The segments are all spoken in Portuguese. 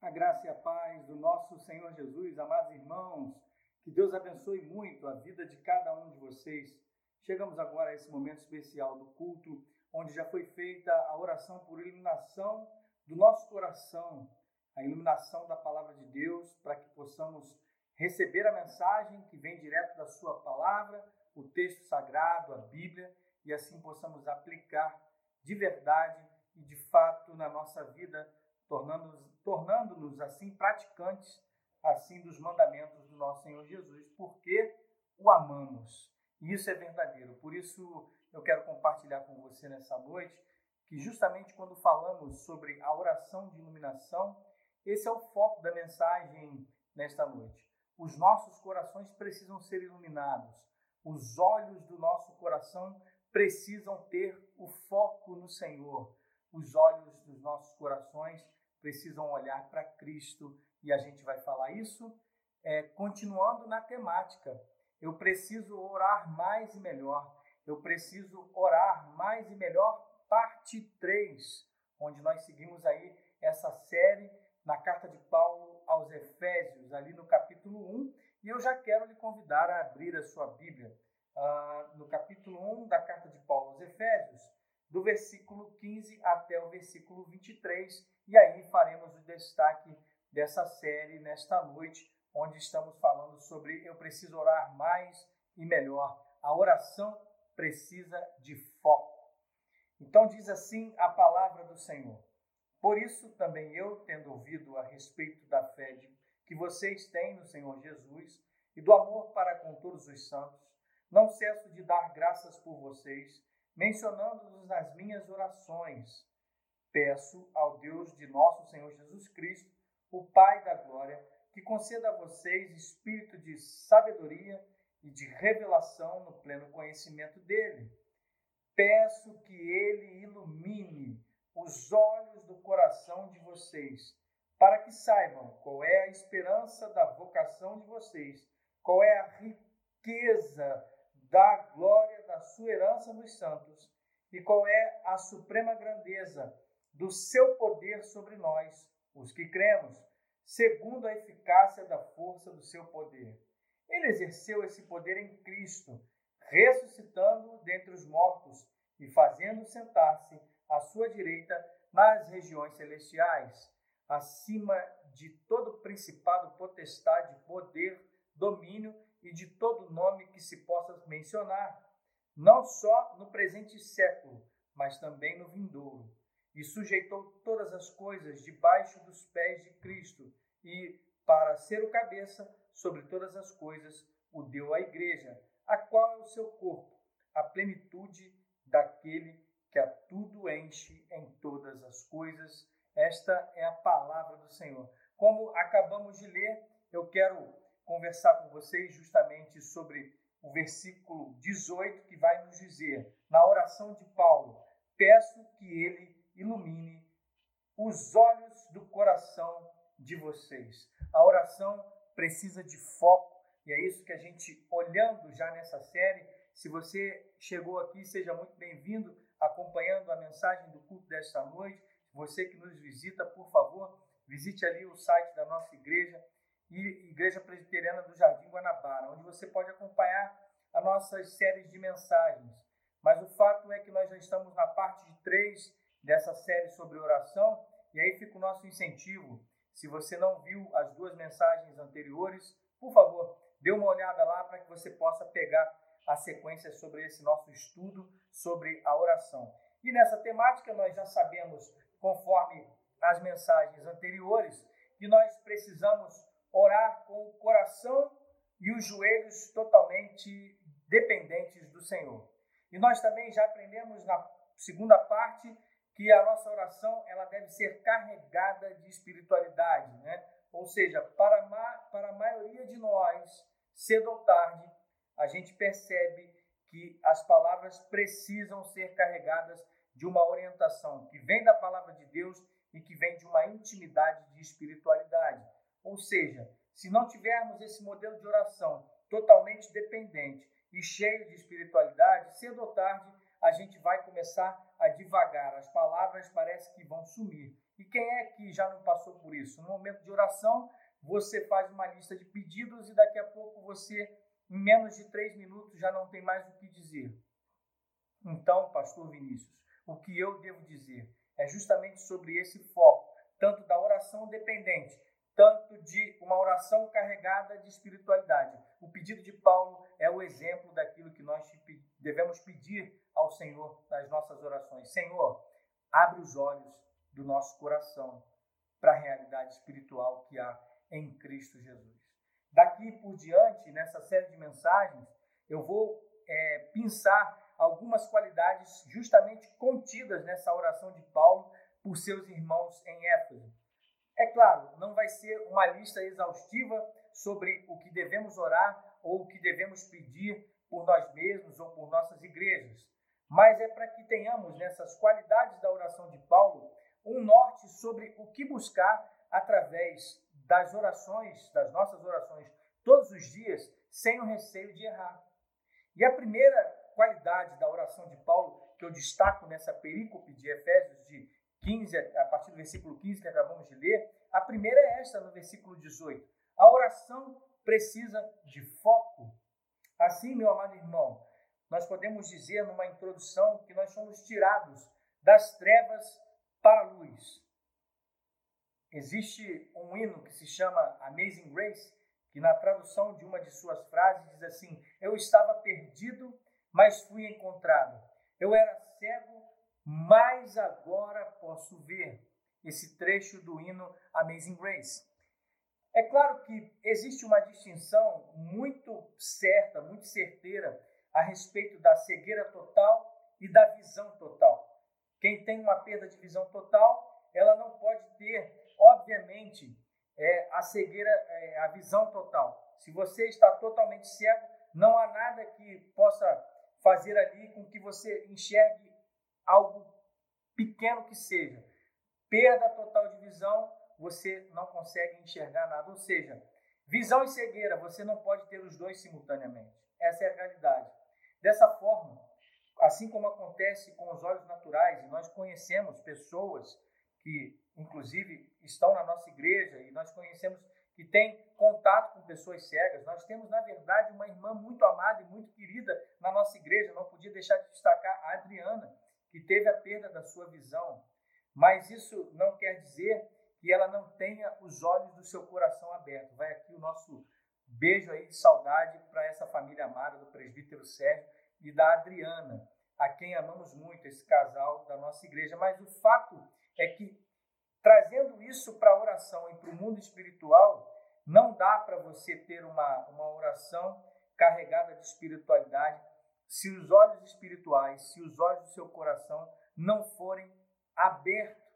A graça e a paz do nosso Senhor Jesus, amados irmãos, que Deus abençoe muito a vida de cada um de vocês. Chegamos agora a esse momento especial do culto, onde já foi feita a oração por iluminação do nosso coração, a iluminação da palavra de Deus, para que possamos receber a mensagem que vem direto da Sua palavra, o texto sagrado, a Bíblia, e assim possamos aplicar de verdade e de fato na nossa vida tornando-nos tornando assim praticantes assim dos mandamentos do nosso Senhor Jesus, porque o amamos. E isso é verdadeiro. Por isso eu quero compartilhar com você nessa noite que justamente quando falamos sobre a oração de iluminação, esse é o foco da mensagem nesta noite. Os nossos corações precisam ser iluminados. Os olhos do nosso coração precisam ter o foco no Senhor. Os olhos dos nossos corações precisam olhar para Cristo e a gente vai falar isso é, continuando na temática. Eu preciso orar mais e melhor. Eu preciso orar mais e melhor, parte 3, onde nós seguimos aí essa série na carta de Paulo aos Efésios, ali no capítulo 1. E eu já quero lhe convidar a abrir a sua Bíblia. Uh, no capítulo 1 da carta de Paulo aos Efésios, do versículo 15 até o versículo 23, e aí faremos o destaque dessa série nesta noite, onde estamos falando sobre eu preciso orar mais e melhor. A oração precisa de foco. Então diz assim a palavra do Senhor. Por isso também eu, tendo ouvido a respeito da fé que vocês têm no Senhor Jesus e do amor para com todos os santos, não cesso de dar graças por vocês, mencionando-os nas minhas orações Peço ao Deus de nosso Senhor Jesus Cristo, o Pai da glória, que conceda a vocês espírito de sabedoria e de revelação no pleno conhecimento dele. Peço que ele ilumine os olhos do coração de vocês, para que saibam qual é a esperança da vocação de vocês, qual é a riqueza da glória da sua herança nos santos e qual é a suprema grandeza do seu poder sobre nós, os que cremos, segundo a eficácia da força do seu poder. Ele exerceu esse poder em Cristo, ressuscitando-o dentre os mortos e fazendo sentar-se à sua direita nas regiões celestiais, acima de todo principado, potestade, poder, domínio e de todo nome que se possa mencionar, não só no presente século, mas também no vindouro e sujeitou todas as coisas debaixo dos pés de Cristo, e, para ser o cabeça sobre todas as coisas, o deu à igreja, a qual é o seu corpo, a plenitude daquele que a tudo enche em todas as coisas. Esta é a palavra do Senhor. Como acabamos de ler, eu quero conversar com vocês justamente sobre o versículo 18, que vai nos dizer, na oração de Paulo: Peço que ele ilumine os olhos do coração de vocês. A oração precisa de foco e é isso que a gente, olhando já nessa série, se você chegou aqui, seja muito bem-vindo, acompanhando a mensagem do culto desta noite. Você que nos visita, por favor, visite ali o site da nossa igreja, Igreja Presbiteriana do Jardim Guanabara, onde você pode acompanhar as nossas séries de mensagens. Mas o fato é que nós já estamos na parte de três dessa série sobre oração. E aí fica o nosso incentivo. Se você não viu as duas mensagens anteriores, por favor, dê uma olhada lá para que você possa pegar a sequência sobre esse nosso estudo sobre a oração. E nessa temática nós já sabemos, conforme as mensagens anteriores, que nós precisamos orar com o coração e os joelhos totalmente dependentes do Senhor. E nós também já aprendemos na segunda parte que a nossa oração ela deve ser carregada de espiritualidade, né? Ou seja, para, para a maioria de nós, cedo ou tarde, a gente percebe que as palavras precisam ser carregadas de uma orientação que vem da palavra de Deus e que vem de uma intimidade de espiritualidade. Ou seja, se não tivermos esse modelo de oração totalmente dependente e cheio de espiritualidade, cedo ou tarde a gente vai começar a divagar, as palavras parece que vão sumir E quem é que já não passou por isso? No momento de oração, você faz uma lista de pedidos e daqui a pouco você, em menos de três minutos, já não tem mais o que dizer. Então, pastor Vinícius, o que eu devo dizer é justamente sobre esse foco, tanto da oração dependente, tanto de uma oração carregada de espiritualidade. O pedido de Paulo é o exemplo daquilo que nós devemos pedir ao Senhor nas nossas orações. Senhor, abre os olhos do nosso coração para a realidade espiritual que há em Cristo Jesus. Daqui por diante, nessa série de mensagens, eu vou é, pensar algumas qualidades justamente contidas nessa oração de Paulo por seus irmãos em Éfeso. É claro, não vai ser uma lista exaustiva sobre o que devemos orar ou o que devemos pedir por nós mesmos ou por nossas igrejas, mas é para que tenhamos nessas qualidades da oração de Paulo um norte sobre o que buscar através das orações, das nossas orações, todos os dias, sem o receio de errar. E a primeira qualidade da oração de Paulo, que eu destaco nessa perícope de Efésios de 15, a partir do versículo 15 que acabamos de ler, a primeira é esta no versículo 18. A oração precisa de foco. Assim, meu amado irmão, nós podemos dizer numa introdução que nós somos tirados das trevas para a luz. Existe um hino que se chama Amazing Grace, que na tradução de uma de suas frases diz assim: Eu estava perdido, mas fui encontrado. Eu era cego, mas agora posso ver. Esse trecho do hino Amazing Grace. É claro que existe uma distinção muito certa, muito certeira a respeito da cegueira total e da visão total. Quem tem uma perda de visão total, ela não pode ter obviamente, é, a cegueira, é, a visão total. Se você está totalmente cego, não há nada que possa fazer ali com que você enxergue algo pequeno que seja. Perda total de visão, você não consegue enxergar nada. Ou seja, visão e cegueira, você não pode ter os dois simultaneamente. Essa é a realidade. Dessa forma, assim como acontece com os olhos naturais, e nós conhecemos pessoas que inclusive estão na nossa igreja e nós conhecemos que tem contato com pessoas cegas. Nós temos, na verdade, uma irmã muito amada e muito querida na nossa igreja. Não podia deixar de destacar a Adriana, que teve a perda da sua visão. Mas isso não quer dizer que ela não tenha os olhos do seu coração abertos. Vai aqui o nosso beijo aí de saudade para essa família amada do presbítero Sérgio e da Adriana, a quem amamos muito, esse casal da nossa igreja. Mas o fato é que Trazendo isso para a oração e para o mundo espiritual, não dá para você ter uma, uma oração carregada de espiritualidade se os olhos espirituais, se os olhos do seu coração não forem abertos.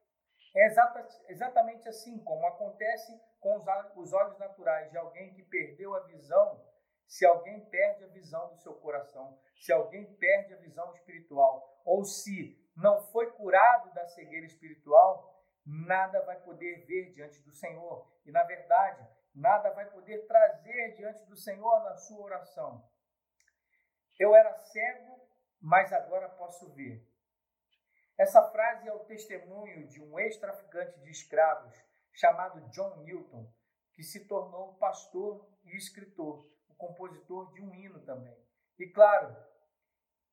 É exata, exatamente assim como acontece com os, os olhos naturais de alguém que perdeu a visão. Se alguém perde a visão do seu coração, se alguém perde a visão espiritual, ou se não foi curado da cegueira espiritual, nada vai poder ver diante do Senhor. E, na verdade, nada vai poder trazer diante do Senhor na sua oração. Eu era cego, mas agora posso ver. Essa frase é o testemunho de um ex-traficante de escravos chamado John Newton, que se tornou pastor e escritor, o compositor de um hino também. E claro,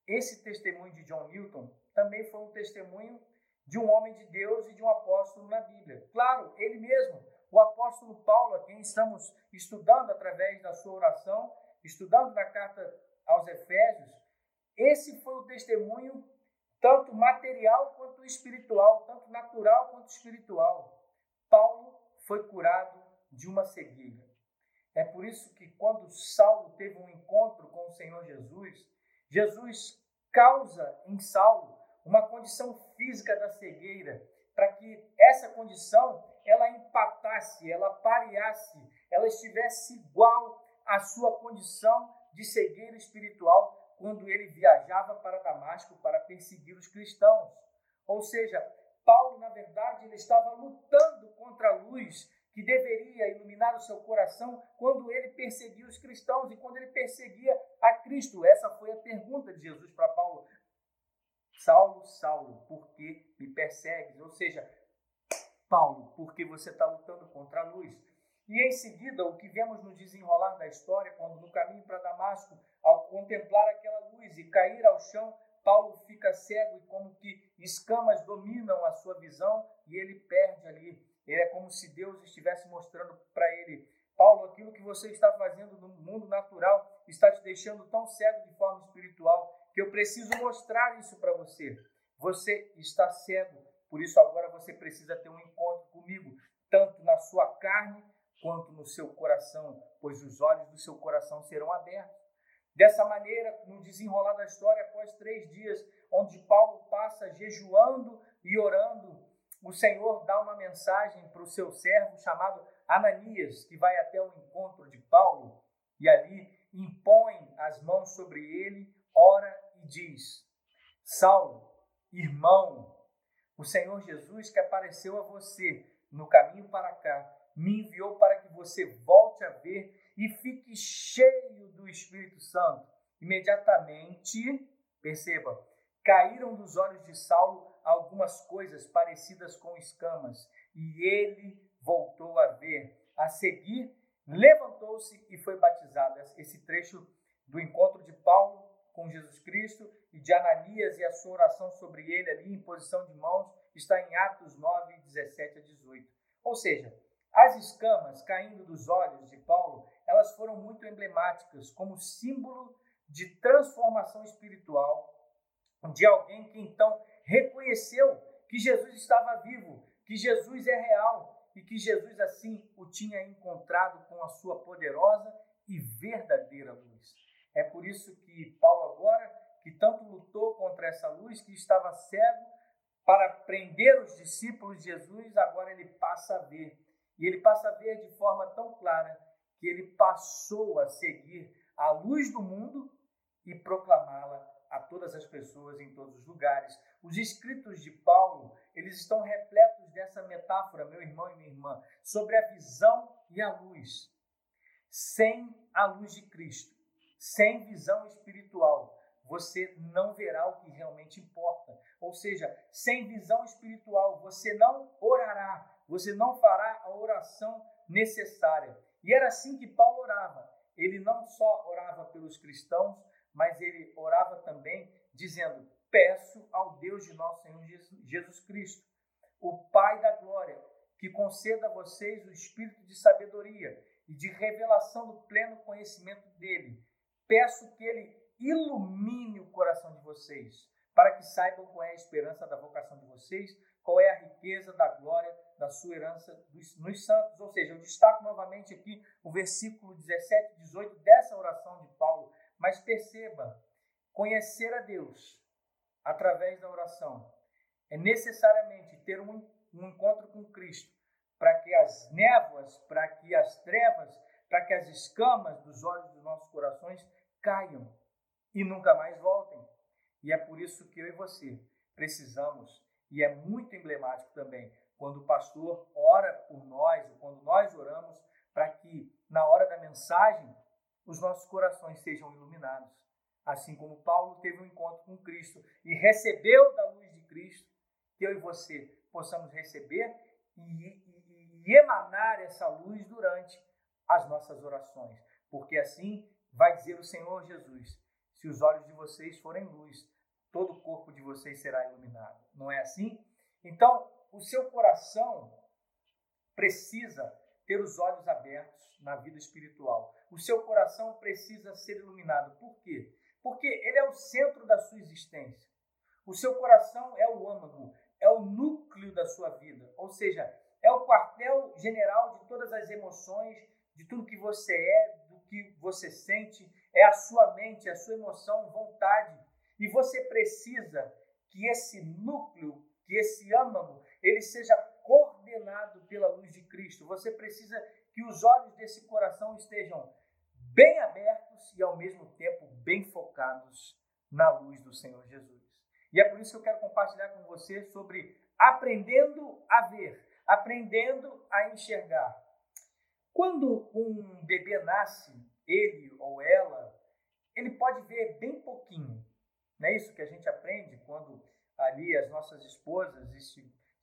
esse testemunho de John Newton também foi um testemunho de um homem de Deus e de um apóstolo na Bíblia. Claro, ele mesmo, o apóstolo Paulo, a quem estamos estudando através da sua oração, estudando na carta aos Efésios, esse foi o testemunho tanto material quanto espiritual, tanto natural quanto espiritual. Paulo foi curado de uma cegueira. É por isso que quando Saulo teve um encontro com o Senhor Jesus, Jesus causa em Saulo uma condição física da cegueira, para que essa condição ela empatasse, ela pareasse, ela estivesse igual à sua condição de cegueira espiritual quando ele viajava para Damasco para perseguir os cristãos. Ou seja, Paulo, na verdade, ele estava lutando contra a luz que deveria iluminar o seu coração quando ele perseguia os cristãos e quando ele perseguia a Cristo. Essa foi a pergunta de Jesus para Paulo. Saulo, Saulo, por que me persegues? Ou seja, Paulo, porque você está lutando contra a luz. E em seguida, o que vemos no desenrolar da história, quando no caminho para Damasco, ao contemplar aquela luz e cair ao chão, Paulo fica cego e como que escamas dominam a sua visão e ele perde ali. Ele é como se Deus estivesse mostrando para ele: Paulo, aquilo que você está fazendo no mundo natural está te deixando tão cego de forma espiritual que eu preciso mostrar isso para você. Você está cego, por isso agora você precisa ter um encontro comigo, tanto na sua carne quanto no seu coração, pois os olhos do seu coração serão abertos. Dessa maneira, no desenrolar da história, após três dias, onde Paulo passa jejuando e orando, o Senhor dá uma mensagem para o seu servo chamado Ananias, que vai até o encontro de Paulo e ali impõe as mãos sobre ele, ora e diz: Saulo, irmão, o Senhor Jesus que apareceu a você no caminho para cá, me enviou para que você volte a ver e fique cheio do Espírito Santo. Imediatamente, perceba, caíram dos olhos de Saulo algumas coisas parecidas com escamas, e ele voltou a ver. A seguir, levantou-se e foi batizado. Esse trecho do encontro de Paulo com Jesus Cristo e de Ananias e a sua oração sobre ele ali em posição de mãos está em Atos 9, 17 a 18. Ou seja, as escamas caindo dos olhos de Paulo, elas foram muito emblemáticas como símbolo de transformação espiritual de alguém que então reconheceu que Jesus estava vivo, que Jesus é real e que Jesus assim o tinha encontrado com a sua poderosa e verdadeira luz. É por isso que Paulo agora, que tanto lutou contra essa luz, que estava cego para prender os discípulos de Jesus, agora ele passa a ver e ele passa a ver de forma tão clara que ele passou a seguir a luz do mundo e proclamá-la a todas as pessoas em todos os lugares. Os escritos de Paulo, eles estão repletos dessa metáfora, meu irmão e minha irmã, sobre a visão e a luz. Sem a luz de Cristo, sem visão espiritual, você não verá o que realmente importa. Ou seja, sem visão espiritual, você não orará, você não fará a oração necessária. E era assim que Paulo orava. Ele não só orava pelos cristãos, mas ele orava também dizendo: Peço ao Deus de nosso Senhor Jesus Cristo, o Pai da glória, que conceda a vocês o espírito de sabedoria e de revelação do pleno conhecimento dele. Peço que ele ilumine o coração de vocês, para que saibam qual é a esperança da vocação de vocês, qual é a riqueza da glória da sua herança nos santos. Ou seja, eu destaco novamente aqui o versículo 17 e 18 dessa oração de Paulo. Mas perceba, conhecer a Deus através da oração é necessariamente ter um, um encontro com Cristo, para que as névoas, para que as trevas, para que as escamas dos olhos dos nossos corações caiam e nunca mais voltem. E é por isso que eu e você precisamos, e é muito emblemático também, quando o pastor ora por nós, ou quando nós oramos, para que na hora da mensagem os nossos corações sejam iluminados. Assim como Paulo teve um encontro com Cristo e recebeu da luz de Cristo, que eu e você possamos receber e, e, e emanar essa luz durante as nossas orações. Porque assim vai dizer o Senhor Jesus: se os olhos de vocês forem luz, todo o corpo de vocês será iluminado. Não é assim? Então, o seu coração precisa ter os olhos abertos na vida espiritual. O seu coração precisa ser iluminado. Por quê? Porque ele é o centro da sua existência. O seu coração é o âmago, é o núcleo da sua vida. Ou seja, é o quartel general de todas as emoções, de tudo que você é, do que você sente. É a sua mente, a sua emoção, vontade. E você precisa que esse núcleo, que esse âmago, ele seja coordenado pela luz de Cristo. Você precisa que os olhos desse coração estejam bem abertos e ao mesmo tempo bem focados na luz do Senhor Jesus. E é por isso que eu quero compartilhar com você sobre aprendendo a ver, aprendendo a enxergar. Quando um bebê nasce, ele ou ela, ele pode ver bem pouquinho. Não é isso que a gente aprende quando ali as nossas esposas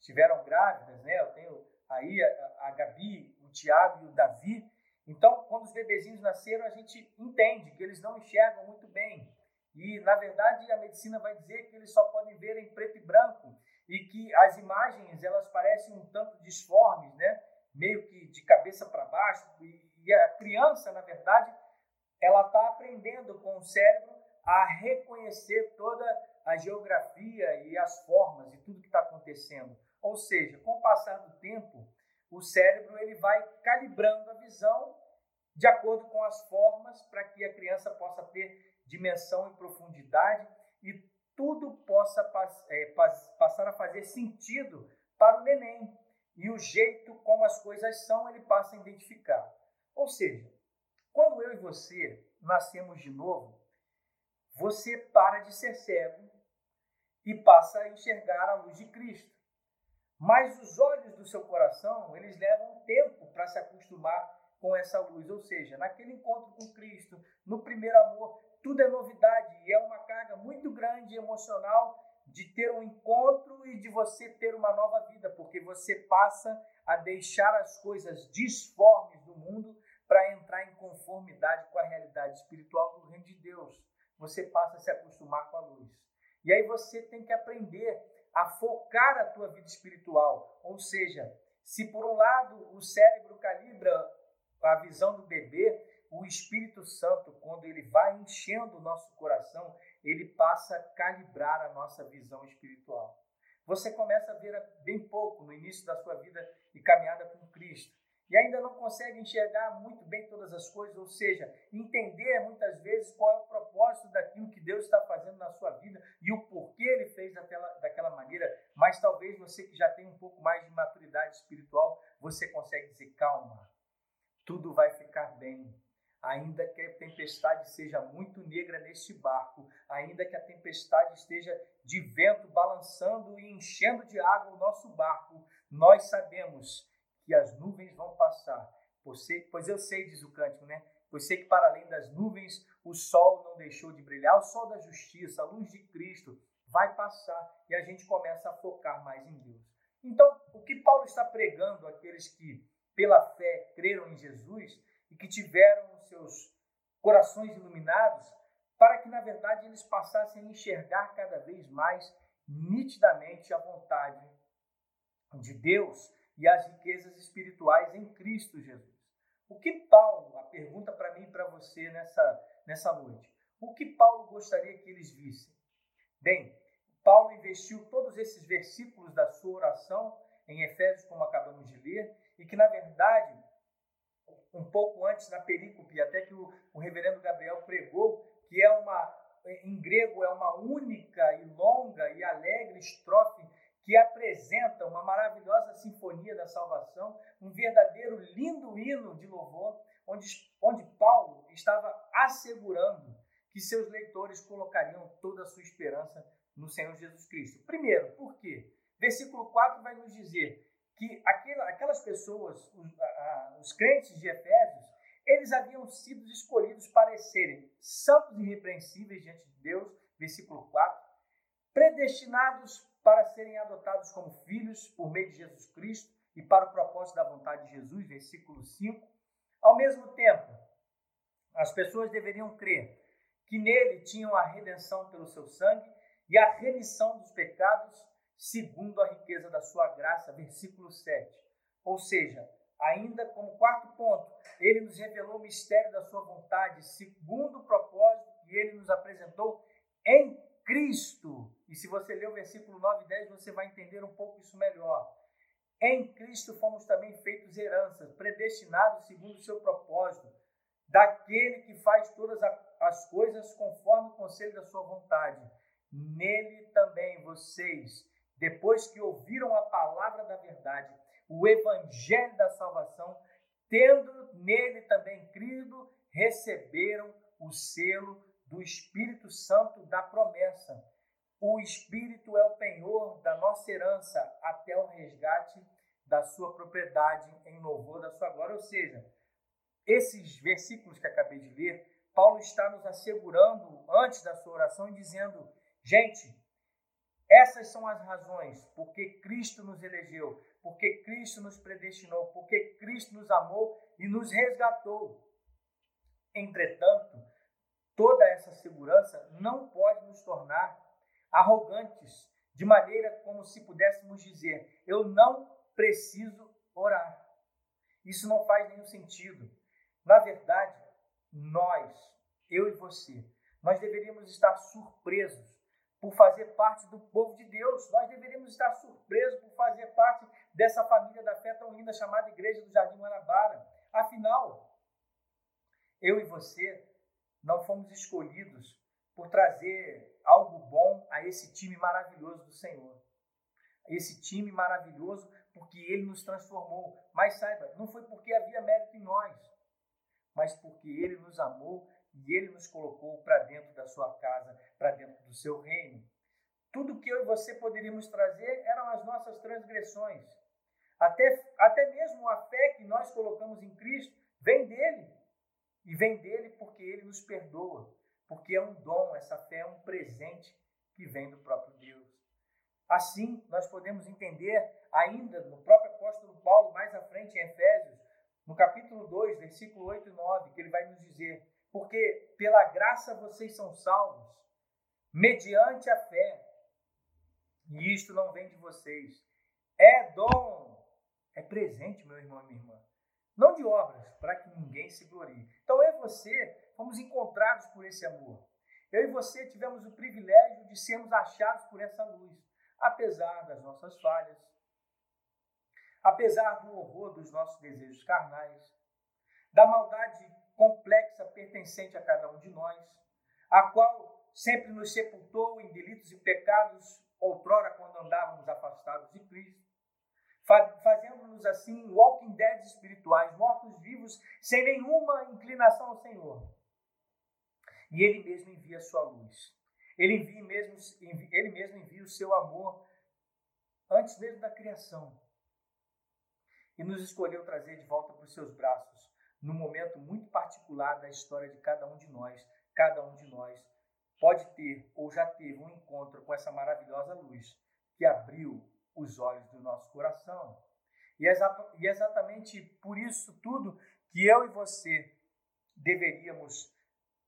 estiveram grávidas, né? Eu tenho aí a, a Gabi, o Tiago e o Davi. Então, quando os bebezinhos nasceram, a gente entende que eles não enxergam muito bem. E, na verdade, a medicina vai dizer que eles só podem ver em preto e branco e que as imagens elas parecem um tanto disformes, né? meio que de cabeça para baixo. E, e a criança, na verdade, ela está aprendendo com o cérebro a reconhecer toda a geografia e as formas e tudo que está acontecendo. Ou seja, com o passar do tempo, o cérebro ele vai calibrando a visão de acordo com as formas para que a criança possa ter dimensão e profundidade e tudo possa é, passar a fazer sentido para o neném. E o jeito como as coisas são, ele passa a identificar. Ou seja, quando eu e você nascemos de novo, você para de ser cego e passa a enxergar a luz de Cristo. Mas os olhos do seu coração, eles levam tempo para se acostumar com essa luz. Ou seja, naquele encontro com Cristo, no primeiro amor, tudo é novidade e é uma carga muito grande emocional de ter um encontro e de você ter uma nova vida, porque você passa a deixar as coisas disformes do mundo para entrar em conformidade com a realidade espiritual do reino de Deus. Você passa a se acostumar com a luz. E aí você tem que aprender a focar a tua vida espiritual. Ou seja, se por um lado o cérebro calibra a visão do bebê, o Espírito Santo, quando ele vai enchendo o nosso coração, ele passa a calibrar a nossa visão espiritual. Você começa a ver bem pouco no início da sua vida e caminhada com Cristo e ainda não consegue enxergar muito bem todas as coisas, ou seja, entender muitas vezes qual é o propósito daquilo que Deus está fazendo na sua vida e o porquê ele fez daquela, daquela maneira, mas talvez você que já tem um pouco mais de maturidade espiritual, você consegue dizer, calma, tudo vai ficar bem. Ainda que a tempestade seja muito negra neste barco, ainda que a tempestade esteja de vento balançando e enchendo de água o nosso barco, nós sabemos que as nuvens vão passar. Pois eu sei, diz o cântico, né? Pois sei que para além das nuvens o sol não deixou de brilhar, o sol da justiça, a luz de Cristo vai passar e a gente começa a focar mais em Deus. Então, o que Paulo está pregando àqueles que pela fé creram em Jesus e que tiveram seus corações iluminados, para que na verdade eles passassem a enxergar cada vez mais nitidamente a vontade de Deus e as riquezas espirituais em Cristo Jesus. O que Paulo, a pergunta para mim e para você nessa, nessa noite, o que Paulo gostaria que eles vissem? Bem, Paulo investiu todos esses versículos da sua oração em Efésios, como acabamos de ler, e que na verdade, um pouco antes na perícope, até que o, o reverendo Gabriel pregou, que é uma, em grego, é uma única e longa e alegre estrofe que apresenta uma maravilhosa sinfonia da salvação, um verdadeiro lindo hino de louvor, onde, onde Paulo estava assegurando que seus leitores colocariam toda a sua esperança no Senhor Jesus Cristo. Primeiro, por quê? Versículo 4 vai nos dizer que aquelas pessoas, os, os crentes de Efésios, eles haviam sido escolhidos para serem santos e irrepreensíveis diante de Deus, versículo 4, predestinados para serem adotados como filhos por meio de Jesus Cristo e para o propósito da vontade de Jesus, versículo 5. Ao mesmo tempo, as pessoas deveriam crer que nele tinham a redenção pelo seu sangue e a remissão dos pecados, segundo a riqueza da sua graça, versículo 7. Ou seja, ainda como quarto ponto, ele nos revelou o mistério da sua vontade, segundo o propósito que ele nos apresentou em Cristo. E se você ler o versículo 9 e 10, você vai entender um pouco isso melhor. Em Cristo fomos também feitos heranças, predestinados segundo o seu propósito, daquele que faz todas as coisas conforme o conselho da sua vontade. Nele também vocês, depois que ouviram a palavra da verdade, o evangelho da salvação, tendo nele também crido, receberam o selo do Espírito Santo da promessa. O Espírito é o penhor da nossa herança até o resgate da sua propriedade em louvor da sua glória. Ou seja, esses versículos que acabei de ler, Paulo está nos assegurando antes da sua oração dizendo: gente, Essas são as razões porque Cristo nos elegeu, porque Cristo nos predestinou, porque Cristo nos amou e nos resgatou. Entretanto, toda essa segurança não pode nos tornar arrogantes, de maneira como se pudéssemos dizer: eu não preciso orar. Isso não faz nenhum sentido. Na verdade, nós, eu e você, nós deveríamos estar surpresos por fazer parte do povo de Deus. Nós deveríamos estar surpresos por fazer parte dessa família da fé tão linda chamada Igreja do Jardim Guanabara. Afinal, eu e você não fomos escolhidos por trazer algo bom a esse time maravilhoso do Senhor. Esse time maravilhoso porque ele nos transformou. Mas saiba, não foi porque havia mérito em nós, mas porque ele nos amou e ele nos colocou para dentro da sua casa, para dentro do seu reino. Tudo que eu e você poderíamos trazer eram as nossas transgressões. Até, até mesmo a fé que nós colocamos em Cristo vem dele. E vem dele porque ele nos perdoa. Porque é um dom, essa fé é um presente que vem do próprio Deus. Assim, nós podemos entender ainda no próprio apóstolo Paulo, mais à frente em Efésios, no capítulo 2, versículo 8 e 9, que ele vai nos dizer: Porque pela graça vocês são salvos, mediante a fé. E isto não vem de vocês. É dom, é presente, meu irmão e minha irmã. Não de obras, para que ninguém se glorie. Então e você fomos encontrados por esse amor. Eu e você tivemos o privilégio de sermos achados por essa luz, apesar das nossas falhas, apesar do horror dos nossos desejos carnais, da maldade complexa pertencente a cada um de nós, a qual sempre nos sepultou em delitos e pecados, outrora quando andávamos afastados de Cristo, fazendo-nos assim walking dead espirituais, mortos vivos, sem nenhuma inclinação ao Senhor. E Ele mesmo envia a sua luz. Ele, envia mesmo, ele mesmo envia o seu amor antes mesmo da criação e nos escolheu trazer de volta para os seus braços, num momento muito particular da história de cada um de nós. Cada um de nós pode ter ou já teve um encontro com essa maravilhosa luz que abriu os olhos do nosso coração. E é exatamente por isso tudo que eu e você deveríamos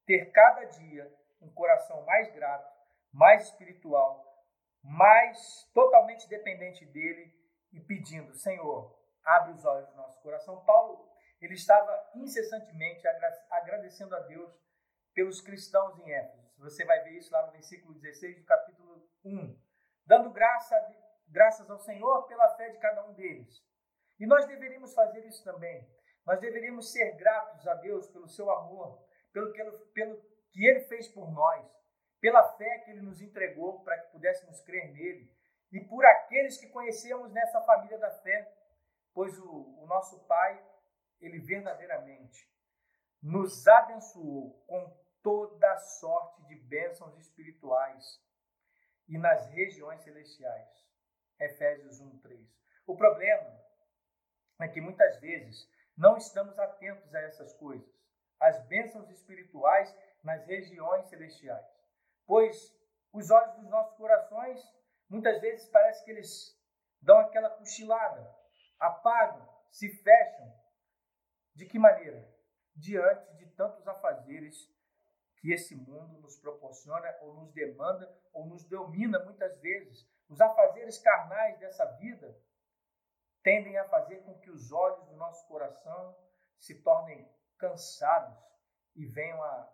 ter cada dia um coração mais grato, mais espiritual, mais totalmente dependente dele e pedindo: Senhor, abre os olhos do nosso coração. Paulo, ele estava incessantemente agradecendo a Deus pelos cristãos em Éfeso. Você vai ver isso lá no versículo 16 do capítulo 1. Dando graça, graças ao Senhor pela fé de cada um deles. E nós deveríamos fazer isso também. Nós deveríamos ser gratos a Deus pelo seu amor, pelo que ele, pelo que ele fez por nós, pela fé que ele nos entregou para que pudéssemos crer nele, e por aqueles que conhecemos nessa família da fé pois o, o nosso Pai, ele verdadeiramente nos abençoou com toda sorte de bênçãos espirituais e nas regiões celestiais. Efésios 1:3. O problema é que muitas vezes não estamos atentos a essas coisas, as bênçãos espirituais nas regiões celestiais. Pois os olhos dos nossos corações muitas vezes parece que eles dão aquela cochilada, apagam, se fecham. De que maneira? Diante de tantos afazeres que esse mundo nos proporciona ou nos demanda ou nos domina muitas vezes. Os afazeres carnais dessa vida tendem a fazer com que os olhos do nosso coração se tornem cansados e venham a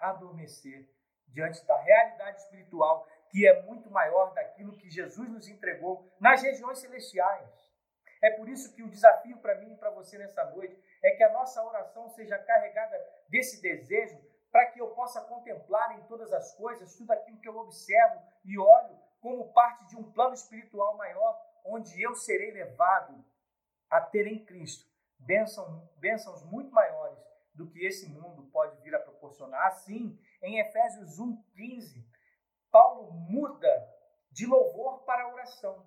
adormecer diante da realidade espiritual que é muito maior daquilo que Jesus nos entregou nas regiões celestiais. É por isso que o desafio para mim e para você nessa noite é que a nossa oração seja carregada desse desejo para que eu possa contemplar em todas as coisas tudo aquilo que eu observo e olho como parte de um plano espiritual maior, onde eu serei levado a ter em Cristo bênçãos, bênçãos muito maiores do que esse mundo pode vir a proporcionar. Assim, em Efésios 1,15, Paulo muda de louvor para oração.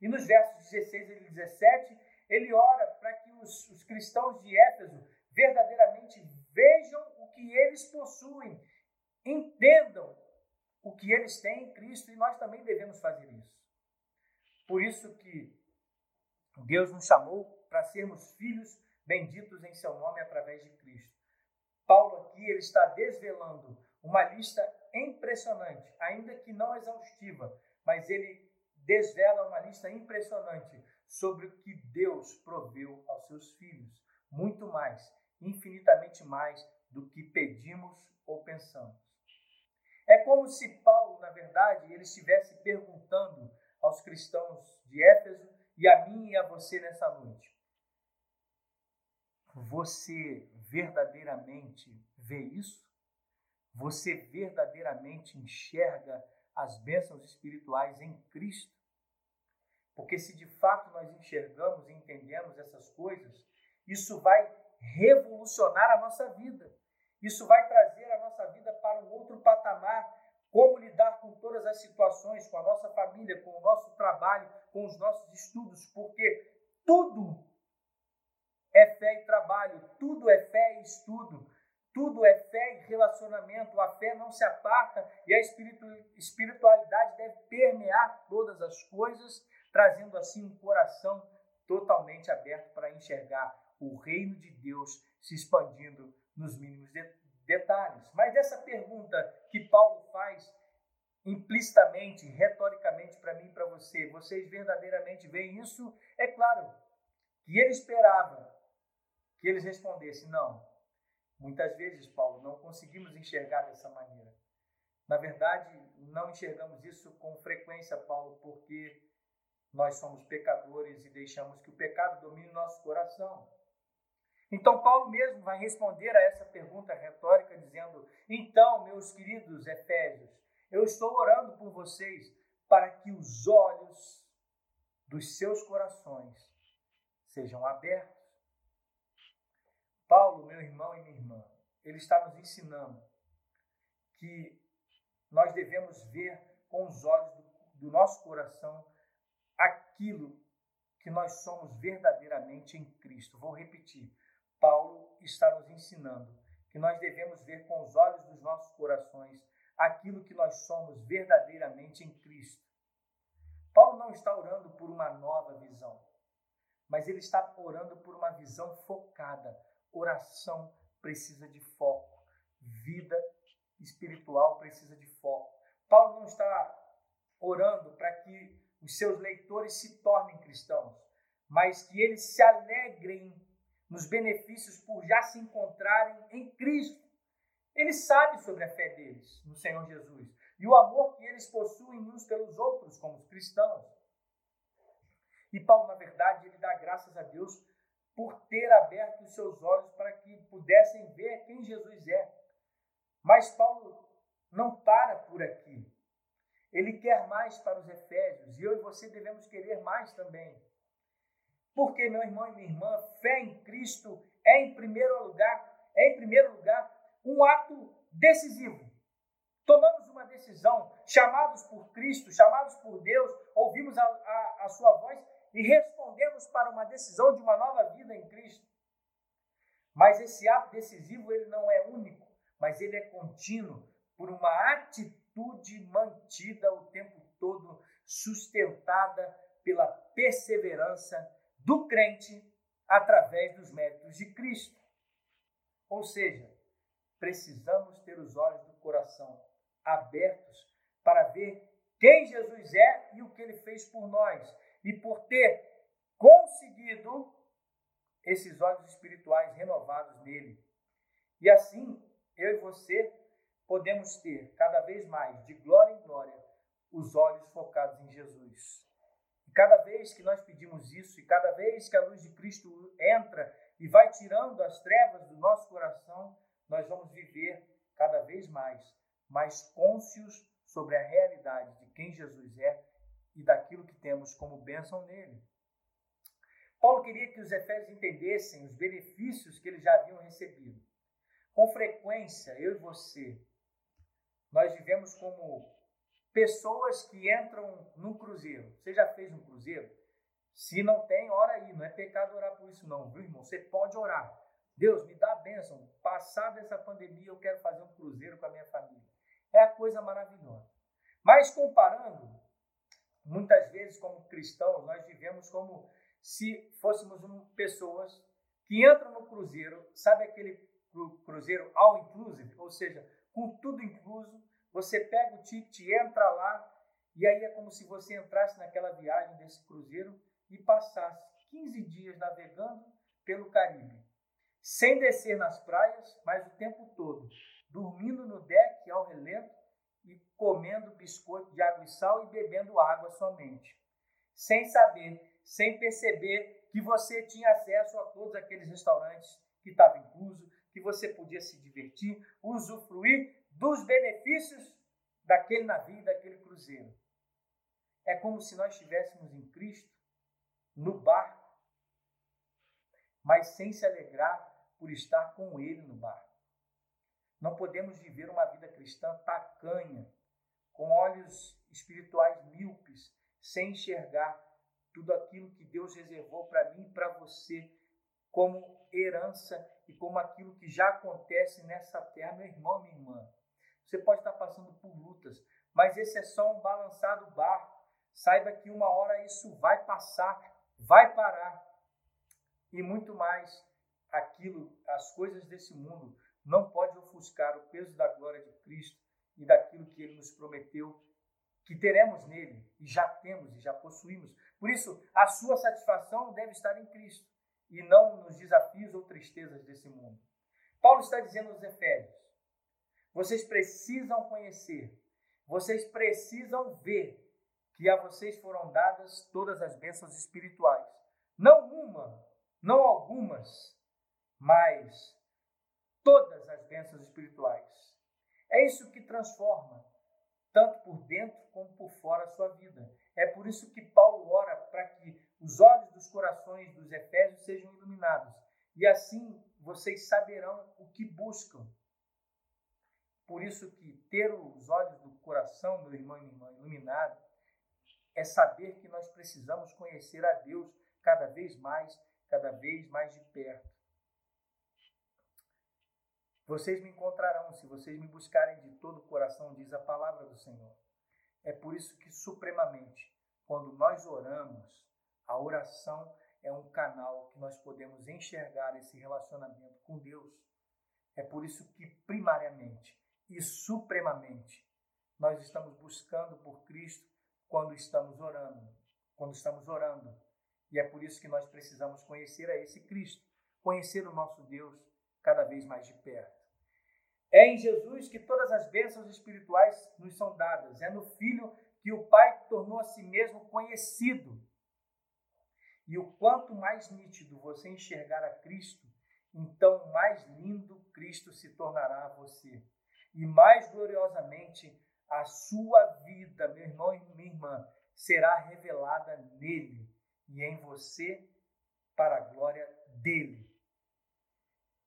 E nos versos 16 e 17, ele ora para que os, os cristãos de Éfeso verdadeiramente vejam o que eles possuem, entendam o que eles têm em Cristo, e nós também devemos fazer isso. Por isso que Deus nos chamou para sermos filhos benditos em seu nome através de Cristo. Paulo aqui ele está desvelando uma lista impressionante, ainda que não exaustiva, mas ele desvela uma lista impressionante sobre o que Deus proveu aos seus filhos, muito mais, infinitamente mais do que pedimos ou pensamos. É como se Paulo, na verdade, ele estivesse perguntando aos cristãos de Éfeso e a mim e a você nessa noite: Você verdadeiramente vê isso? Você verdadeiramente enxerga as bênçãos espirituais em Cristo? Porque se de fato nós enxergamos e entendemos essas coisas, isso vai revolucionar a nossa vida. Isso vai trazer a nossa vida para um outro patamar. Como lidar com todas as situações, com a nossa família, com o nosso trabalho, com os nossos estudos, porque tudo é fé e trabalho, tudo é fé e estudo, tudo é fé e relacionamento. A fé não se aparta e a espiritualidade deve permear todas as coisas, trazendo assim um coração totalmente aberto para enxergar o reino de Deus se expandindo nos mínimos de detalhes. Mas essa pergunta que Paulo faz implicitamente, retoricamente para mim e para você, vocês verdadeiramente veem isso? É claro que ele esperava que eles respondessem: não. Muitas vezes, Paulo, não conseguimos enxergar dessa maneira. Na verdade, não enxergamos isso com frequência, Paulo, porque nós somos pecadores e deixamos que o pecado domine o nosso coração. Então, Paulo mesmo vai responder a essa pergunta retórica, dizendo: Então, meus queridos Efésios, eu estou orando por vocês para que os olhos dos seus corações sejam abertos. Paulo, meu irmão e minha irmã, ele está nos ensinando que nós devemos ver com os olhos do, do nosso coração aquilo que nós somos verdadeiramente em Cristo. Vou repetir Paulo está nos ensinando que nós devemos ver com os olhos dos nossos corações aquilo que nós somos verdadeiramente em Cristo. Paulo não está orando por uma nova visão, mas ele está orando por uma visão focada. Oração precisa de foco, vida espiritual precisa de foco. Paulo não está orando para que os seus leitores se tornem cristãos, mas que eles se alegrem nos benefícios por já se encontrarem em Cristo. Ele sabe sobre a fé deles no Senhor Jesus e o amor que eles possuem uns pelos outros como cristãos. E Paulo, na verdade, ele dá graças a Deus por ter aberto os seus olhos para que pudessem ver quem Jesus é. Mas Paulo não para por aqui. Ele quer mais para os Efésios e eu e você devemos querer mais também. Porque, meu irmão e minha irmã, fé em Cristo é em primeiro lugar, é em primeiro lugar um ato decisivo. Tomamos uma decisão, chamados por Cristo, chamados por Deus, ouvimos a, a, a sua voz e respondemos para uma decisão de uma nova vida em Cristo. Mas esse ato decisivo ele não é único, mas ele é contínuo por uma atitude mantida o tempo todo, sustentada pela perseverança do crente através dos méritos de Cristo. Ou seja, precisamos ter os olhos do coração abertos para ver quem Jesus é e o que ele fez por nós. E por ter conseguido esses olhos espirituais renovados nele. E assim, eu e você podemos ter cada vez mais, de glória em glória, os olhos focados em Jesus cada vez que nós pedimos isso e cada vez que a luz de Cristo entra e vai tirando as trevas do nosso coração, nós vamos viver cada vez mais, mais cônscios sobre a realidade de quem Jesus é e daquilo que temos como bênção nele. Paulo queria que os Efésios entendessem os benefícios que eles já haviam recebido. Com frequência, eu e você, nós vivemos como pessoas que entram num cruzeiro. Você já fez um cruzeiro? Se não tem, ora aí. Não é pecado orar por isso, não, viu, irmão? Você pode orar. Deus, me dá a bênção. Passada essa pandemia, eu quero fazer um cruzeiro com a minha família. É a coisa maravilhosa. Mas comparando muitas vezes, como cristãos, nós vivemos como se fôssemos um, pessoas que entram no cruzeiro, sabe aquele cruzeiro all inclusive, ou seja, com tudo incluso, você pega o ticket, entra lá, e aí é como se você entrasse naquela viagem desse cruzeiro e passasse 15 dias navegando pelo Caribe, sem descer nas praias, mas o tempo todo, dormindo no deck ao relento e comendo biscoito de água e sal e bebendo água somente, sem saber, sem perceber que você tinha acesso a todos aqueles restaurantes que estavam incluso, que você podia se divertir, usufruir dos benefícios daquele navio, daquele cruzeiro. É como se nós estivéssemos em Cristo, no barco, mas sem se alegrar por estar com Ele no barco. Não podemos viver uma vida cristã tacanha, com olhos espirituais míopes, sem enxergar tudo aquilo que Deus reservou para mim e para você como herança e como aquilo que já acontece nessa terra, meu irmão, minha irmã. Você pode estar passando por lutas, mas esse é só um balançado barco. Saiba que uma hora isso vai passar, vai parar. E muito mais, aquilo, as coisas desse mundo não pode ofuscar o peso da glória de Cristo e daquilo que ele nos prometeu que teremos nele e já temos e já possuímos. Por isso, a sua satisfação deve estar em Cristo e não nos desafios ou tristezas desse mundo. Paulo está dizendo aos Efésios: vocês precisam conhecer, vocês precisam ver que a vocês foram dadas todas as bênçãos espirituais. Não uma, não algumas, mas todas as bênçãos espirituais. É isso que transforma, tanto por dentro como por fora, a sua vida. É por isso que Paulo ora para que os olhos dos corações dos Efésios sejam iluminados. E assim vocês saberão o que buscam. Por isso que ter os olhos do coração, meu irmão e minha irmã, iluminado, é saber que nós precisamos conhecer a Deus cada vez mais, cada vez mais de perto. Vocês me encontrarão se vocês me buscarem de todo o coração, diz a palavra do Senhor. É por isso que, supremamente, quando nós oramos, a oração é um canal que nós podemos enxergar esse relacionamento com Deus. É por isso que, primariamente e supremamente, nós estamos buscando por Cristo quando estamos orando, quando estamos orando. E é por isso que nós precisamos conhecer a esse Cristo, conhecer o nosso Deus cada vez mais de perto. É em Jesus que todas as bênçãos espirituais nos são dadas. É no Filho que o Pai tornou a si mesmo conhecido. E o quanto mais nítido você enxergar a Cristo, então mais lindo Cristo se tornará a você. E mais gloriosamente a sua vida, meu irmão e minha irmã, será revelada nele e em você para a glória dele.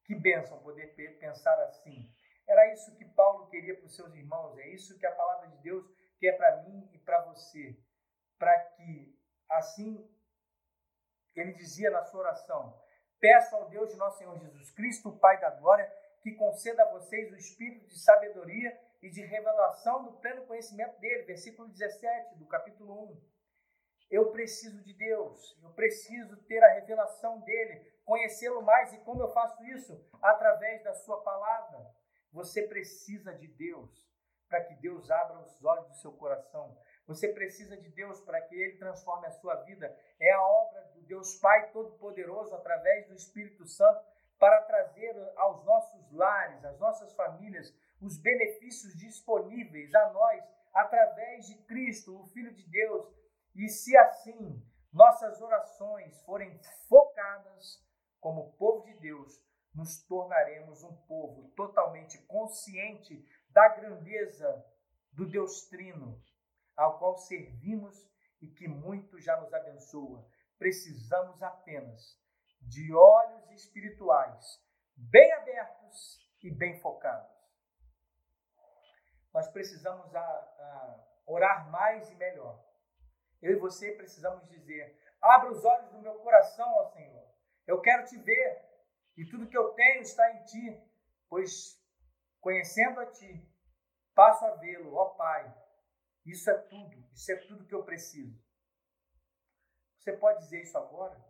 Que bênção poder pensar assim. Era isso que Paulo queria para os seus irmãos, é isso que a palavra de Deus quer para mim e para você. Para que, assim, ele dizia na sua oração: Peço ao Deus de nosso Senhor Jesus Cristo, o Pai da glória, que conceda a vocês o espírito de sabedoria e de revelação do pleno conhecimento dele. Versículo 17 do capítulo 1. Eu preciso de Deus, eu preciso ter a revelação dele, conhecê-lo mais. E como eu faço isso? Através da sua palavra. Você precisa de Deus para que Deus abra os olhos do seu coração. Você precisa de Deus para que Ele transforme a sua vida. É a obra do Deus Pai Todo-Poderoso, através do Espírito Santo, para trazer aos nossos lares, às nossas famílias, os benefícios disponíveis a nós através de Cristo, o Filho de Deus. E se assim nossas orações forem focadas como povo de Deus, nos tornaremos um povo totalmente consciente da grandeza do Deus Trino, ao qual servimos e que muito já nos abençoa. Precisamos apenas de olhos espirituais bem abertos e bem focados. Nós precisamos a, a orar mais e melhor. Eu e você precisamos dizer: abra os olhos do meu coração, ó Senhor. Eu quero te ver e tudo que eu tenho está em ti, pois conhecendo a ti, passo a vê-lo, ó Pai, Isso é tudo, isso é tudo que eu preciso. Você pode dizer isso agora?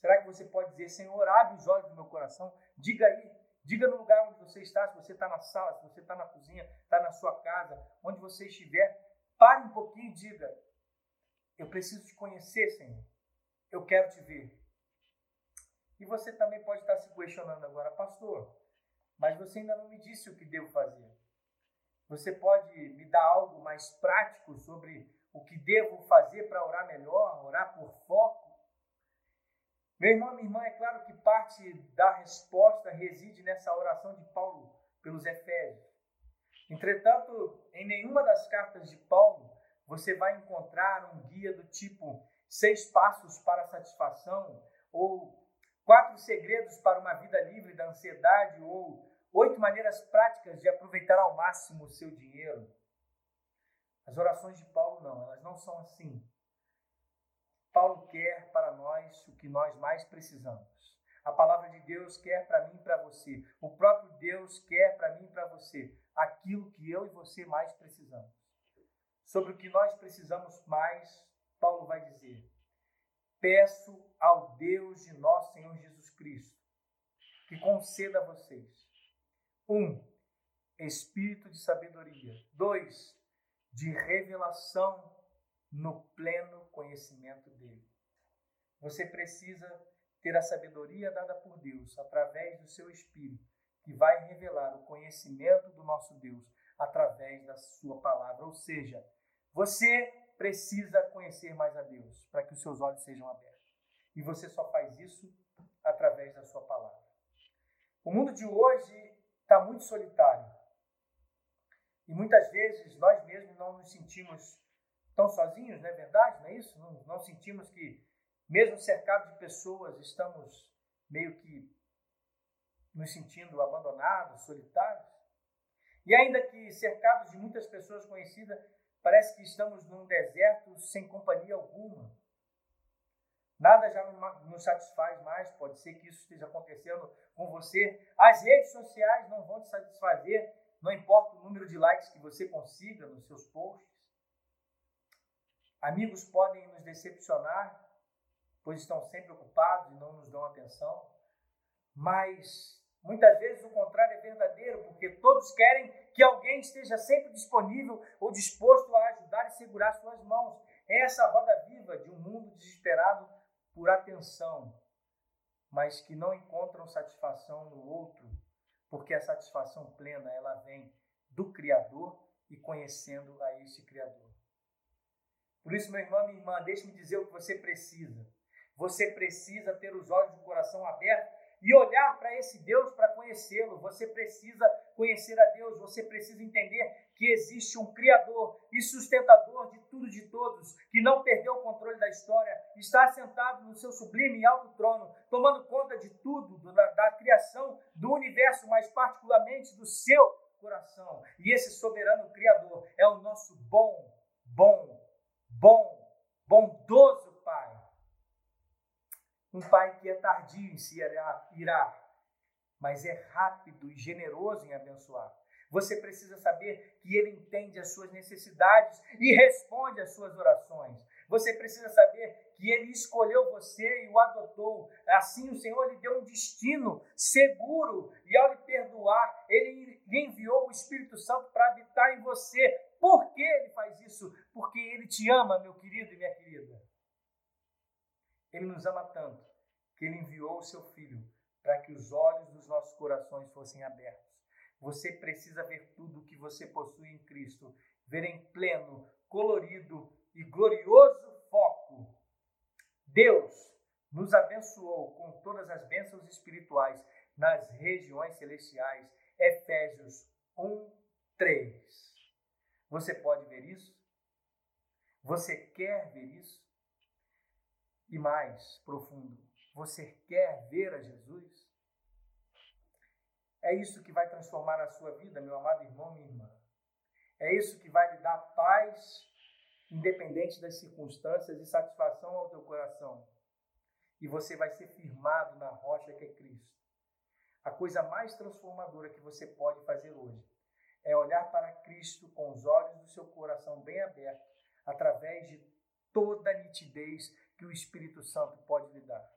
Será que você pode dizer, Senhor, abre os olhos do meu coração? Diga aí, diga no lugar onde você está, se você está na sala, se você está na cozinha, está na sua casa, onde você estiver. Pare um pouquinho e diga: Eu preciso te conhecer, Senhor. Eu quero te ver. E você também pode estar se questionando agora, pastor, mas você ainda não me disse o que devo fazer. Você pode me dar algo mais prático sobre o que devo fazer para orar melhor, orar por foco? Meu irmão, minha irmã, é claro que parte da resposta reside nessa oração de Paulo pelos Efésios. Entretanto, em nenhuma das cartas de Paulo você vai encontrar um guia do tipo seis passos para a satisfação ou quatro segredos para uma vida livre da ansiedade ou oito maneiras práticas de aproveitar ao máximo o seu dinheiro. As orações de Paulo não, elas não são assim. Paulo quer para nós o que nós mais precisamos. A palavra de Deus quer para mim e para você. O próprio Deus quer para mim e para você aquilo que eu e você mais precisamos. Sobre o que nós precisamos mais, Paulo vai dizer: Peço ao Deus de nosso Senhor Jesus Cristo que conceda a vocês: um, espírito de sabedoria. Dois, de revelação no pleno conhecimento dele. Você precisa ter a sabedoria dada por Deus através do seu espírito, que vai revelar o conhecimento do nosso Deus através da sua palavra. Ou seja, você precisa conhecer mais a Deus para que os seus olhos sejam abertos. E você só faz isso através da sua palavra. O mundo de hoje está muito solitário. E muitas vezes nós mesmos não nos sentimos tão sozinhos, não é verdade? Não é isso? Não, não sentimos que, mesmo cercados de pessoas, estamos meio que nos sentindo abandonados, solitários. E ainda que cercados de muitas pessoas conhecidas, parece que estamos num deserto sem companhia alguma. Nada já nos satisfaz mais, pode ser que isso esteja acontecendo com você. As redes sociais não vão te satisfazer, não importa o número de likes que você consiga nos seus posts. Amigos podem nos decepcionar, pois estão sempre ocupados e não nos dão atenção. Mas muitas vezes o contrário é verdadeiro, porque todos querem que alguém esteja sempre disponível ou disposto a ajudar e segurar suas mãos. É essa roda viva de um mundo desesperado por atenção, mas que não encontram satisfação no outro, porque a satisfação plena ela vem do Criador e conhecendo a este Criador. Por isso, meu irmão, minha irmã, deixe-me dizer o que você precisa. Você precisa ter os olhos do coração abertos e olhar para esse Deus para conhecê-lo. Você precisa conhecer a Deus, você precisa entender que existe um Criador e sustentador de tudo e de todos, que não perdeu o controle da história, está sentado no seu sublime e alto trono, tomando conta de tudo, da, da criação do universo, mas particularmente do seu coração. E esse soberano Criador é o nosso bom, bom bom, bondoso Pai. Um Pai que é tardio em se irar, mas é rápido e generoso em abençoar. Você precisa saber que Ele entende as suas necessidades e responde às suas orações. Você precisa saber que Ele escolheu você e o adotou. Assim, o Senhor lhe deu um destino seguro e, ao lhe perdoar, Ele lhe enviou o Espírito Santo para habitar em você. Por que Ele faz isso? Porque Ele te ama, meu querido e minha querida. Ele nos ama tanto que Ele enviou o seu Filho para que os olhos dos nossos corações fossem abertos. Você precisa ver tudo o que você possui em Cristo, ver em pleno, colorido e glorioso foco. Deus nos abençoou com todas as bênçãos espirituais nas regiões celestiais. Efésios 1, 3. Você pode ver isso? Você quer ver isso? E mais profundo, você quer ver a Jesus? É isso que vai transformar a sua vida, meu amado irmão, minha irmã. É isso que vai lhe dar paz, independente das circunstâncias, e satisfação ao teu coração. E você vai ser firmado na rocha que é Cristo. A coisa mais transformadora que você pode fazer hoje é olhar para Cristo com os olhos do seu coração bem abertos, através de toda a nitidez que o Espírito Santo pode lhe dar.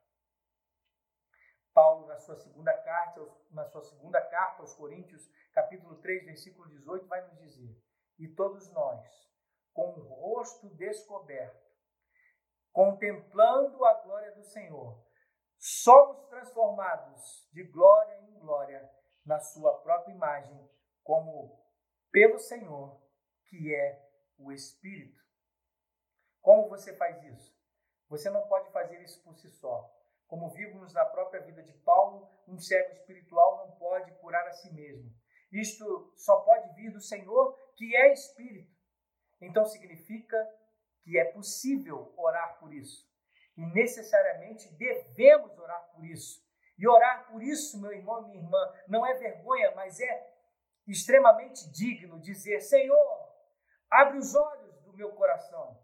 Paulo, na sua segunda carta, na sua segunda carta aos Coríntios, capítulo 3, versículo 18, vai nos dizer: "E todos nós, com o rosto descoberto, contemplando a glória do Senhor, somos transformados de glória em glória na sua própria imagem, como pelo Senhor, que é o Espírito. Como você faz isso? Você não pode fazer isso por si só. Como vimos na própria vida de Paulo, um servo espiritual não pode curar a si mesmo. Isto só pode vir do Senhor, que é Espírito. Então significa que é possível orar por isso. E necessariamente devemos orar por isso. E orar por isso, meu irmão e minha irmã, não é vergonha, mas é extremamente digno dizer: Senhor, abre os olhos do meu coração.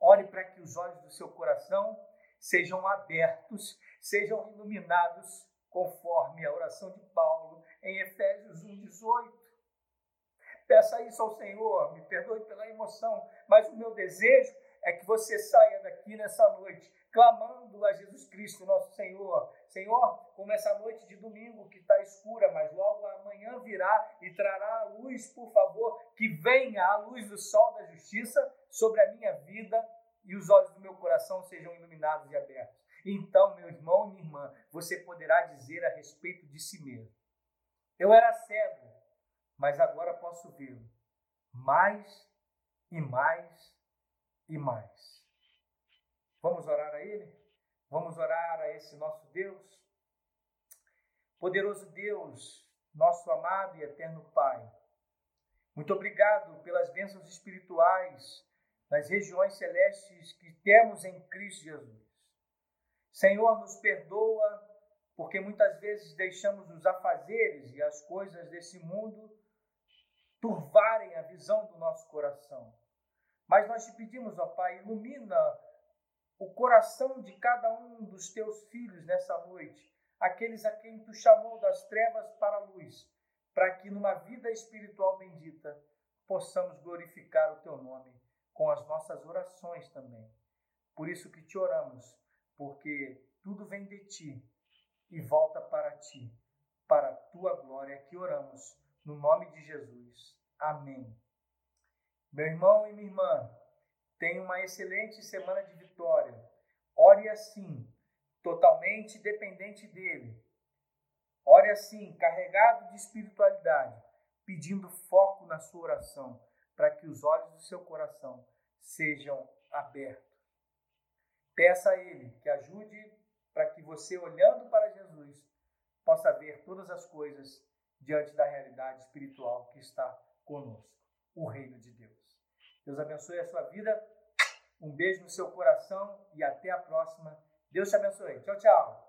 Ore para que os olhos do seu coração sejam abertos, sejam iluminados, conforme a oração de Paulo em Efésios 1,18. Peça isso ao Senhor, me perdoe pela emoção, mas o meu desejo é que você saia daqui nessa noite clamando a Jesus Cristo, nosso Senhor. Senhor, como essa noite de domingo que está escura, mas logo amanhã virá e trará a luz, por favor, que venha a luz do sol da justiça sobre a minha vida e os olhos do meu coração sejam iluminados e abertos. Então, meu irmão e minha irmã, você poderá dizer a respeito de si mesmo: Eu era cego, mas agora posso vê-lo mais e mais e mais. Vamos orar a Ele? Vamos orar a esse nosso Deus? Poderoso Deus, nosso amado e eterno Pai, muito obrigado pelas bênçãos espirituais nas regiões celestes que temos em Cristo Jesus. Senhor, nos perdoa porque muitas vezes deixamos os afazeres e as coisas desse mundo turvarem a visão do nosso coração. Mas nós te pedimos, ó Pai, ilumina o coração de cada um dos teus filhos nessa noite, aqueles a quem tu chamou das trevas para a luz, para que numa vida espiritual bendita possamos glorificar o teu nome com as nossas orações também. Por isso que te oramos, porque tudo vem de ti e volta para ti, para a tua glória que oramos no nome de Jesus. Amém. Meu irmão e minha irmã, tenha uma excelente semana de vitória. Ore assim, totalmente dependente dele. Ore assim, carregado de espiritualidade, pedindo foco na sua oração, para que os olhos do seu coração sejam abertos. Peça a ele que ajude para que você, olhando para Jesus, possa ver todas as coisas diante da realidade espiritual que está conosco o reino de Deus. Deus abençoe a sua vida. Um beijo no seu coração e até a próxima. Deus te abençoe. Tchau, tchau.